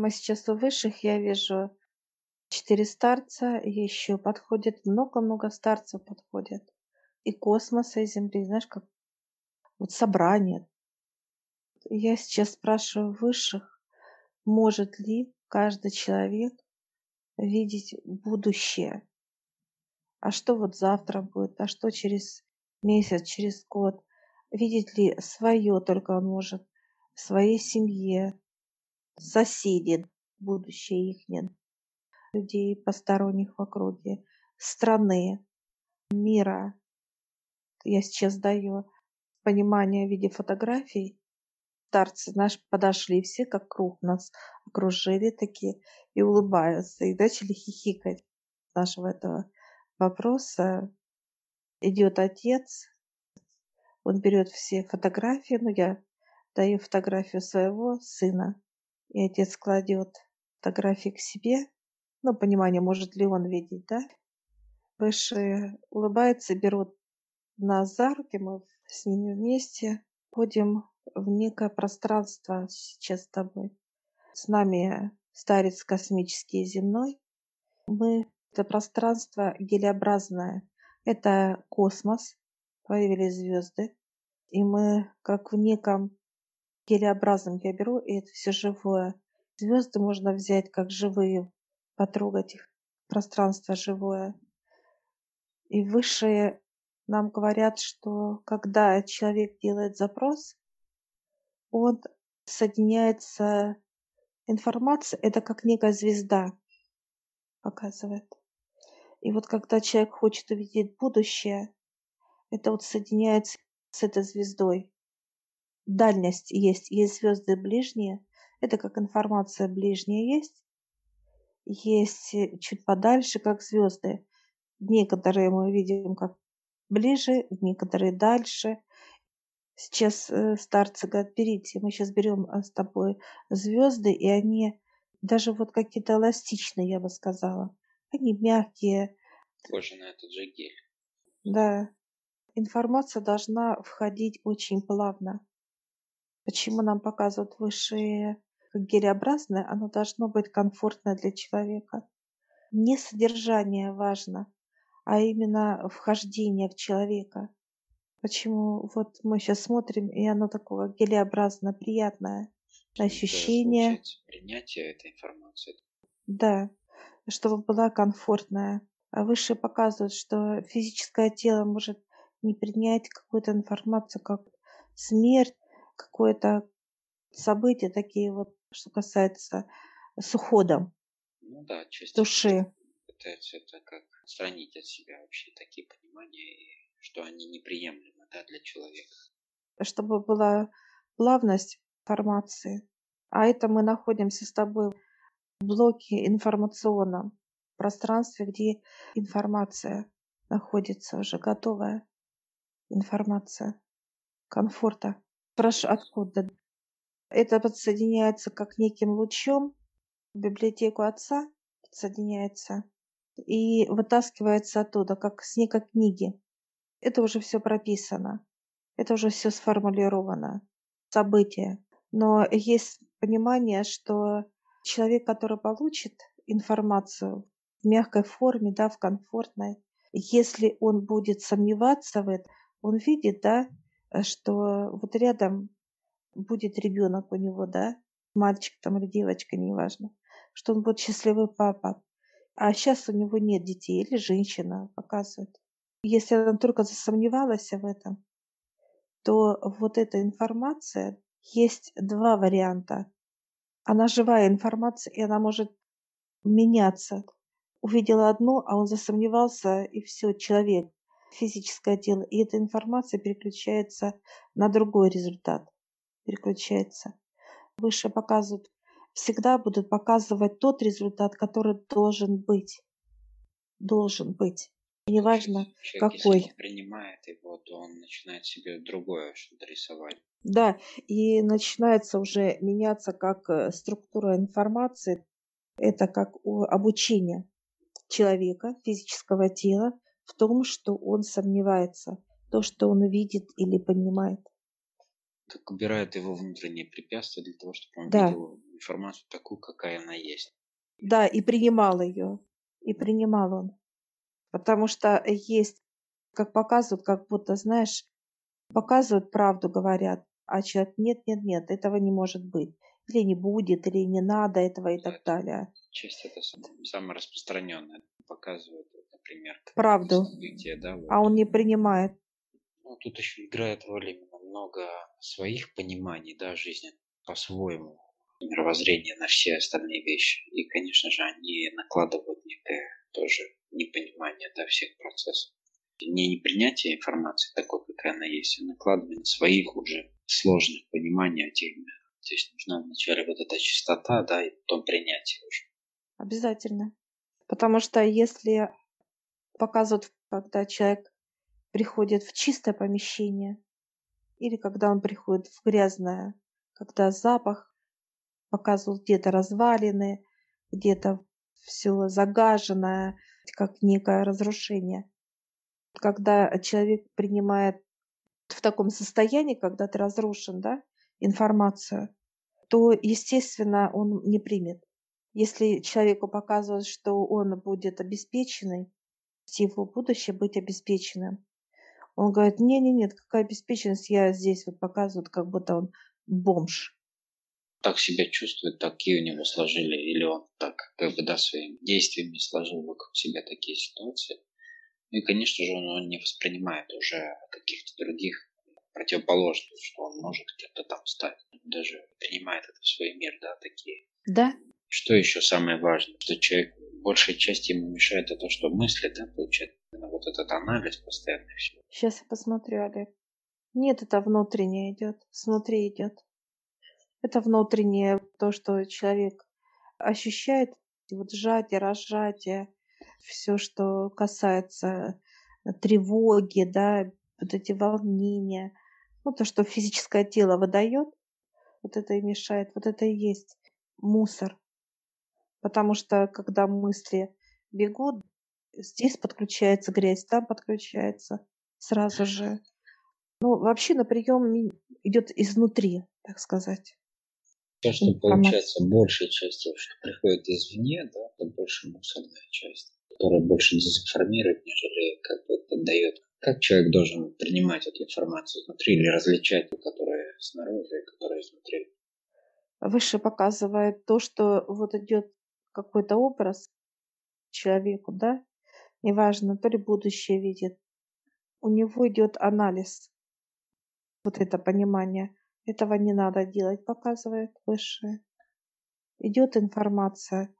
Мы сейчас у высших, я вижу четыре старца, еще подходит, много-много старцев подходит. И космоса, и Земли, знаешь, как вот собрание. Я сейчас спрашиваю высших, может ли каждый человек видеть будущее? А что вот завтра будет? А что через месяц, через год? Видеть ли свое только он может, в своей семье, соседи, будущее их людей посторонних в округе, страны, мира. Я сейчас даю понимание в виде фотографий. Старцы, знаешь, подошли все, как круг нас окружили такие и улыбаются, и начали хихикать нашего этого вопроса. Идет отец, он берет все фотографии, ну я даю фотографию своего сына, и отец кладет фотографии к себе, ну, понимание, может ли он видеть, да? Выше улыбается, берут нас за руки, мы с ними вместе ходим в некое пространство сейчас с тобой. С нами старец космический и земной. Мы это пространство гелеобразное. Это космос, появились звезды. И мы как в неком гелеобразном я беру, и это все живое. Звезды можно взять как живые, потрогать их. Пространство живое. И высшие нам говорят, что когда человек делает запрос, он соединяется информация, это как некая звезда показывает. И вот когда человек хочет увидеть будущее, это вот соединяется с этой звездой. Дальность есть, есть звезды ближние, это как информация ближняя есть, есть чуть подальше, как звезды. Некоторые мы видим как ближе, некоторые дальше. Сейчас э, старцы говорят, берите, мы сейчас берем э, с тобой звезды, и они даже вот какие-то эластичные, я бы сказала. Они мягкие. Похоже на этот же гель. Да. Информация должна входить очень плавно. Почему нам показывают высшие как гелеобразное? Оно должно быть комфортно для человека. Не содержание важно, а именно вхождение в человека. Почему вот мы сейчас смотрим, и оно такое гелеобразное, приятное ощущение. Принятие этой информации. Да, чтобы была комфортная. А выше показывают, что физическое тело может не принять какую-то информацию, как смерть, какое-то событие, такие вот, что касается с уходом ну, да, души. Пытаются это как отстранить от себя вообще такие понимания, что они неприемлемы да, для человека. Чтобы была плавность информации. А это мы находимся с тобой в блоке информационном пространстве, где информация находится уже готовая. Информация комфорта. Прошу, откуда? Это подсоединяется как неким лучом в библиотеку отца, подсоединяется и вытаскивается оттуда, как с некой книги. Это уже все прописано, это уже все сформулировано, события. Но есть понимание, что человек, который получит информацию в мягкой форме, да, в комфортной, если он будет сомневаться в этом, он видит, да, что вот рядом будет ребенок у него, да, мальчик там или девочка, неважно, что он будет счастливый папа. А сейчас у него нет детей, или женщина показывает. Если она только засомневалась в этом, то вот эта информация, есть два варианта. Она живая информация, и она может меняться. Увидела одну, а он засомневался, и все, человек, физическое тело. И эта информация переключается на другой результат. Переключается. Выше показывают, всегда будут показывать тот результат, который должен быть. Должен быть. И неважно, Человек, какой. Если он принимает его, то он начинает себе другое что-то рисовать. Да, и начинается уже меняться как э, структура информации. Это как обучение человека, физического тела в том, что он сомневается, то, что он видит или понимает. Так убирает его внутренние препятствия для того, чтобы он Да. видел информацию такую, какая она есть. Да, и принимал ее. И принимал он. Потому что есть, как показывают, как будто, знаешь, показывают правду, говорят, а человек нет, нет, нет, этого не может быть. Или не будет, или не надо этого и да, так далее. Часть это самое распространенное. Показывают, например, правду. События, да, вот. А он не принимает. Ну, тут еще играет роль именно много своих пониманий, да, жизни по-своему, мировоззрение на все остальные вещи. И, конечно же, они накладывают некое тоже непонимание да, всех процессов. Не непринятие информации такой, какая она есть, а накладывание своих уже сложных пониманий о теме. То есть нужна вначале вот эта чистота, да, и потом принятие уже. Обязательно. Потому что если показывают, когда человек приходит в чистое помещение, или когда он приходит в грязное, когда запах показывал где-то развалины, где-то все загаженное, как некое разрушение. Когда человек принимает в таком состоянии, когда ты разрушен, да, информацию, то, естественно, он не примет. Если человеку показывают, что он будет обеспеченный, его будущее быть обеспеченным, он говорит, не-не-нет, какая обеспеченность, я здесь вот показывают, как будто он бомж. Так себя чувствует, такие у него сложили, или он так, как бы, да, своими действиями сложил вокруг себя такие ситуации. Ну и, конечно же, он, он не воспринимает уже каких-то других противоположных, что он может где-то там стать. Даже принимает это в свой мир, да, такие. Да. Что еще самое важное, что человек, большая часть ему мешает это, что мысли, да, получает вот этот анализ постоянный все. Сейчас я посмотрю, Олег. Нет, это внутреннее идет, снутри идет. Это внутреннее, то, что человек ощущает, вот сжатие, разжатие, все, что касается тревоги, да, вот эти волнения, ну, то, что физическое тело выдает, вот это и мешает, вот это и есть мусор. Потому что когда мысли бегут, здесь подключается грязь, там подключается сразу же. Ну, вообще на прием идет изнутри, так сказать. То, что получается большей частью, что приходит извне, да, это больше мусорная часть, которая больше дезинформирует, нежели как бы это дает. Как человек должен принимать эту информацию изнутри или различать которая снаружи и которая изнутри? Выше показывает то, что вот идет какой-то образ человеку, да, неважно, то ли будущее видит, у него идет анализ, вот это понимание. Этого не надо делать, показывает высшее. Идет информация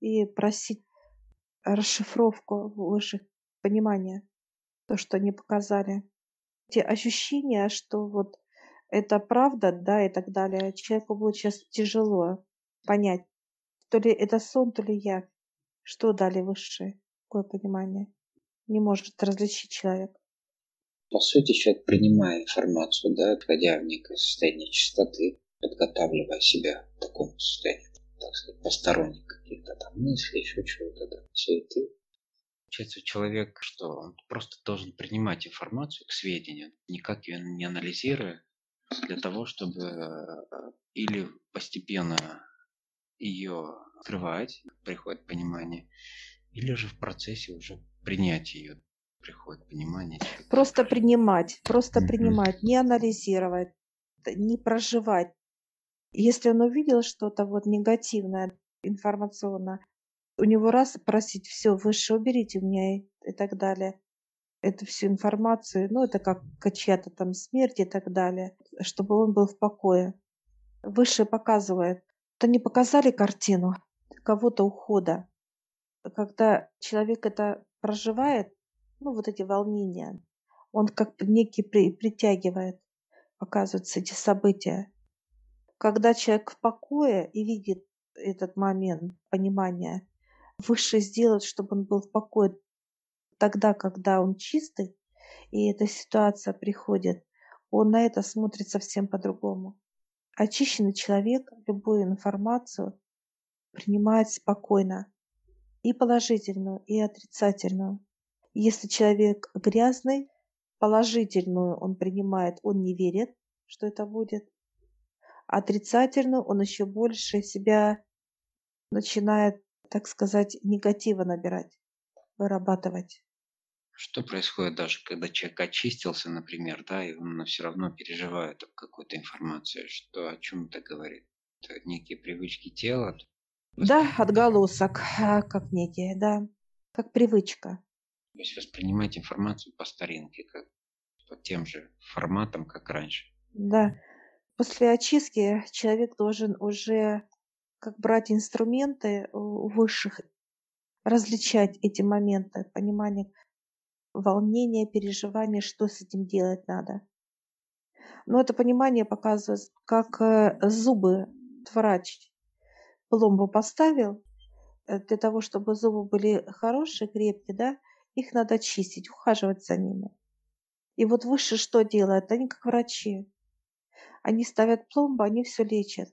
и просить расшифровку высших понимания, то, что они показали. Те ощущения, что вот это правда, да, и так далее, человеку будет сейчас тяжело понять, то ли это сон, то ли я. Что дали высшие? Какое понимание? Не может различить человек. По сути, человек, принимая информацию, да, отходя в некое состояние чистоты, подготавливая себя к такому состоянию, так сказать, посторонних каких-то там мыслей, еще чего-то, да, суеты. Получается, человек, что он просто должен принимать информацию к сведению, никак ее не анализируя, для того, чтобы э, или постепенно ее открывать, приходит понимание, или же в процессе уже принять ее приходит понимание. Просто принимать, просто mm-hmm. принимать, не анализировать, не проживать. Если он увидел что-то вот негативное, информационное, у него раз просить, все, выше уберите у меня и, и так далее. Эту всю информацию, ну, это как чья-то там смерть и так далее, чтобы он был в покое. Выше показывает. То не показали картину кого-то ухода. Когда человек это проживает, ну, вот эти волнения. Он как некий при, притягивает, показываются эти события. Когда человек в покое и видит этот момент понимания, выше сделать, чтобы он был в покое тогда, когда он чистый, и эта ситуация приходит, он на это смотрит совсем по-другому. Очищенный человек любую информацию принимает спокойно, и положительную, и отрицательную. Если человек грязный, положительную он принимает, он не верит, что это будет. отрицательную, он еще больше себя начинает, так сказать, негатива набирать, вырабатывать. Что происходит даже, когда человек очистился, например, да, и он все равно переживает какую-то информацию, что о чем это говорит? Это некие привычки тела? Да, отголосок, а, как некие, да, как привычка. То есть воспринимать информацию по старинке, как по тем же форматам, как раньше. Да. После очистки человек должен уже как брать инструменты у высших, различать эти моменты, понимание, волнение, переживание, что с этим делать надо. Но это понимание показывает, как э, зубы врач пломбу поставил, э, для того, чтобы зубы были хорошие, крепкие, да, их надо чистить, ухаживать за ними. И вот выше что делают? Они как врачи. Они ставят пломбу, они все лечат.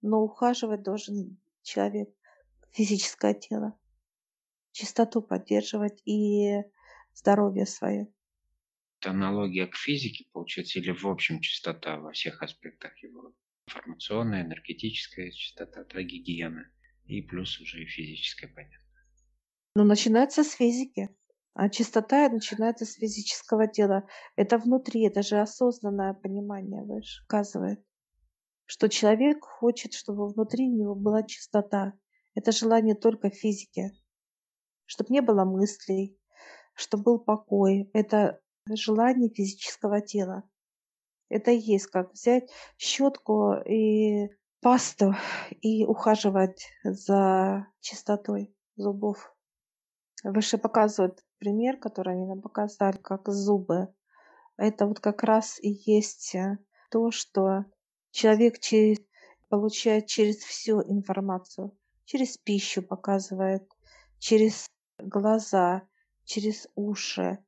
Но ухаживать должен человек, физическое тело. Чистоту поддерживать и здоровье свое. Это аналогия к физике, получается, или в общем чистота во всех аспектах его? Информационная, энергетическая чистота, да, гигиена. И плюс уже и физическая, понятно. Ну, начинается с физики. А чистота начинается с физического тела. Это внутри, это же осознанное понимание выше указывает, что человек хочет, чтобы внутри него была чистота. Это желание только физики, чтобы не было мыслей, чтобы был покой. Это желание физического тела. Это есть как взять щетку и пасту и ухаживать за чистотой зубов. Выше показывают пример, который они нам показали, как зубы. Это вот как раз и есть э, то, что человек через, получает через всю информацию. Через пищу показывает, через глаза, через уши,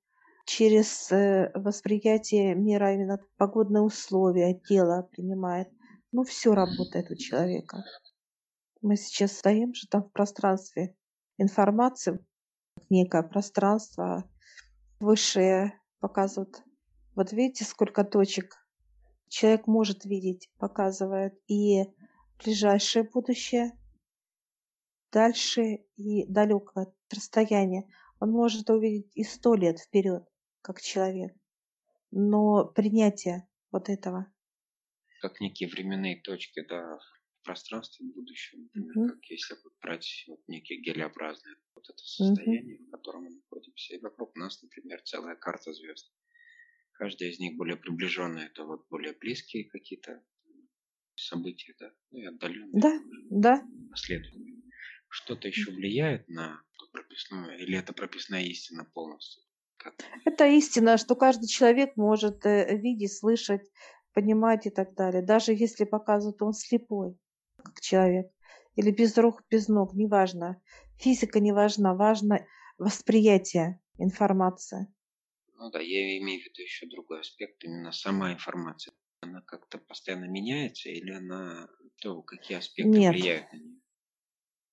через э, восприятие мира, именно погодные условия, тело принимает. Ну, все работает у человека. Мы сейчас стоим же там в пространстве информации, некое пространство высшее показывают. Вот видите, сколько точек человек может видеть, показывает и ближайшее будущее, дальше и далекое расстояние. Он может увидеть и сто лет вперед, как человек. Но принятие вот этого. Как некие временные точки, да, в пространстве будущего, например, угу. как если брать вот некие гелеобразные вот это состояние, угу. в котором мы находимся. И вокруг нас, например, целая карта звезд. Каждая из них более приближенная, это вот более близкие какие-то события, да, ну и отдаленные. Да, да. Последовательные. Что-то еще влияет на прописную, или это прописная истина полностью? Как? Это истина, что каждый человек может э, видеть, слышать, понимать и так далее. Даже если показывают он слепой, как человек, или без рук, без ног, неважно. Физика не важна, важно восприятие информации. Ну да, я имею в виду еще другой аспект, именно сама информация. Она как-то постоянно меняется или она, то, какие аспекты Нет. влияют на нее?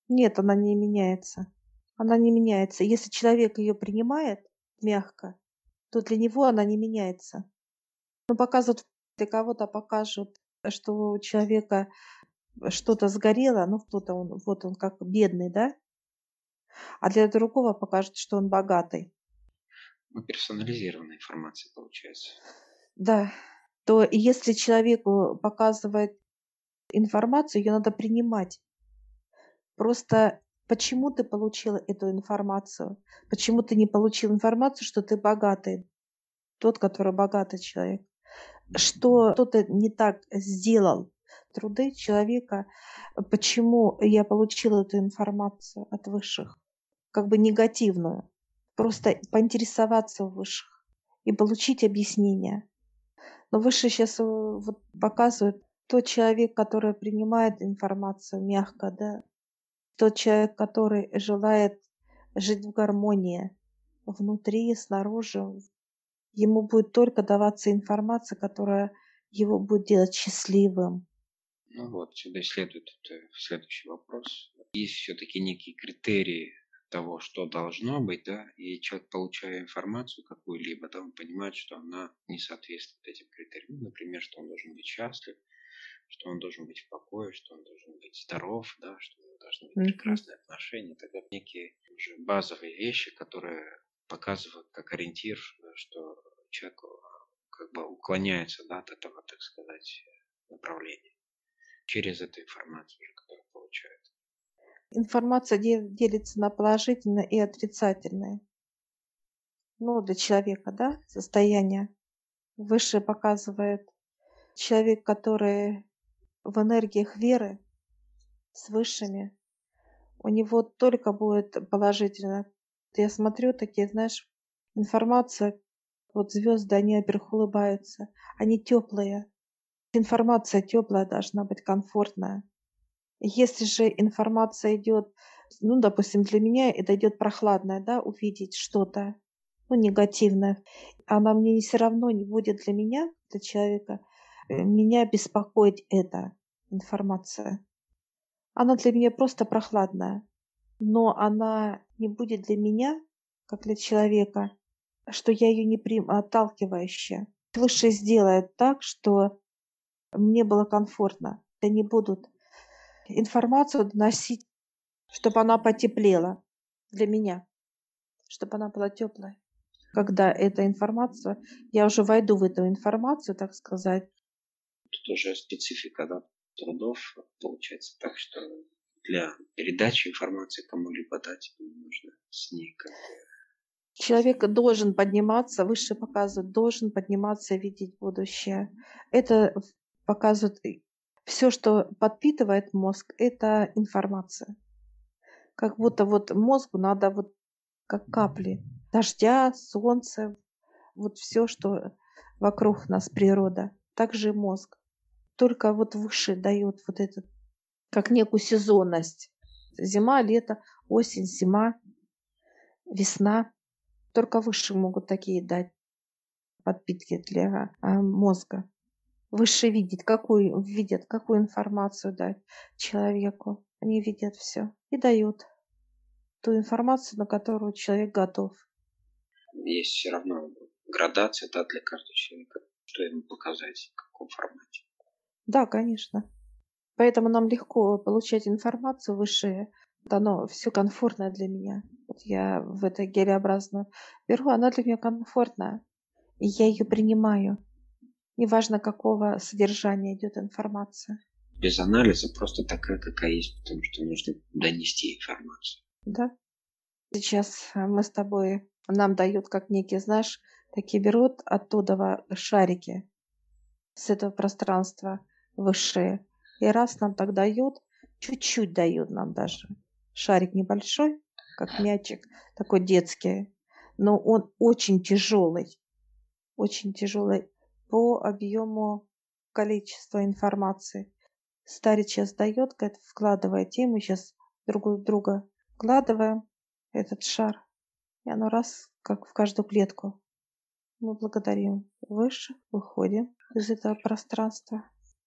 Нет, она не меняется. Она не меняется. Если человек ее принимает мягко, то для него она не меняется. Но показывают, для кого-то покажут, что у человека что-то сгорело, ну кто-то он, вот он как бедный, да? А для другого покажут, что он богатый. Ну, персонализированная информация получается. Да. То если человеку показывает информацию, ее надо принимать. Просто почему ты получил эту информацию? Почему ты не получил информацию, что ты богатый? Тот, который богатый человек. Что кто-то не так сделал труды человека, почему я получила эту информацию от высших, как бы негативную. Просто поинтересоваться у высших и получить объяснение. Но выше сейчас э, вот показывают тот человек, который принимает информацию мягко, да, тот человек, который желает жить в гармонии внутри, снаружи, ему будет только даваться информация, которая его будет делать счастливым. Ну вот, сюда следует следующий вопрос. Есть все-таки некие критерии того, что должно быть, да, и человек, получая информацию какую-либо, да, он понимает, что она не соответствует этим критериям. Ну, например, что он должен быть счастлив, что он должен быть в покое, что он должен быть здоров, да, что должны быть прекрасные отношения. Это некие уже базовые вещи, которые показывают как ориентир, что человек как бы уклоняется да, от этого, так сказать, направления через эту информацию, которую получает. Информация делится на положительное и отрицательное. Ну, для человека, да, состояние. Выше показывает человек, который в энергиях веры с высшими, у него только будет положительно. Я смотрю такие, знаешь, информация, вот звезды, они, во-первых, улыбаются, они теплые. Информация теплая должна быть, комфортная. Если же информация идет, ну, допустим, для меня это идет прохладная, да, увидеть что-то, ну, негативное, она мне не все равно не будет для меня, для человека, э, меня беспокоит эта информация. Она для меня просто прохладная, но она не будет для меня, как для человека, что я ее не приму, отталкивающая. Выше сделает так, что мне было комфортно. Они будут информацию доносить, чтобы она потеплела для меня, чтобы она была теплая. Когда эта информация, я уже войду в эту информацию, так сказать. Тут уже специфика да, трудов получается так, что для передачи информации кому-либо дать нужно с ней как Человек должен подниматься, выше показывает, должен подниматься и видеть будущее. Это показывает все, что подпитывает мозг, это информация. Как будто вот мозгу надо вот как капли дождя, солнца, вот все, что вокруг нас природа. Также мозг. Только вот выше дает вот этот, как некую сезонность. Зима, лето, осень, зима, весна. Только выше могут такие дать подпитки для а, мозга выше видеть, какую видят, какую информацию дать человеку. Они видят все и дают ту информацию, на которую человек готов. Есть все равно градация да, для каждого человека, что ему показать, в каком формате. Да, конечно. Поэтому нам легко получать информацию высшее. Оно все комфортное для меня. Вот я в это гелеобразную беру, она для меня комфортная. И я ее принимаю неважно какого содержания идет информация. Без анализа просто такая, какая есть, потому что нужно донести информацию. Да. Сейчас э, мы с тобой, нам дают как некие, знаешь, такие берут оттуда шарики с этого пространства высшие. И раз нам так дают, чуть-чуть дают нам даже. Шарик небольшой, как мячик, такой детский, но он очень тяжелый. Очень тяжелый по объему количества информации. Старец сейчас дает, говорит, вкладывает, и мы сейчас друг в друга вкладываем этот шар. И оно раз, как в каждую клетку. Мы благодарим выше, выходим из этого пространства.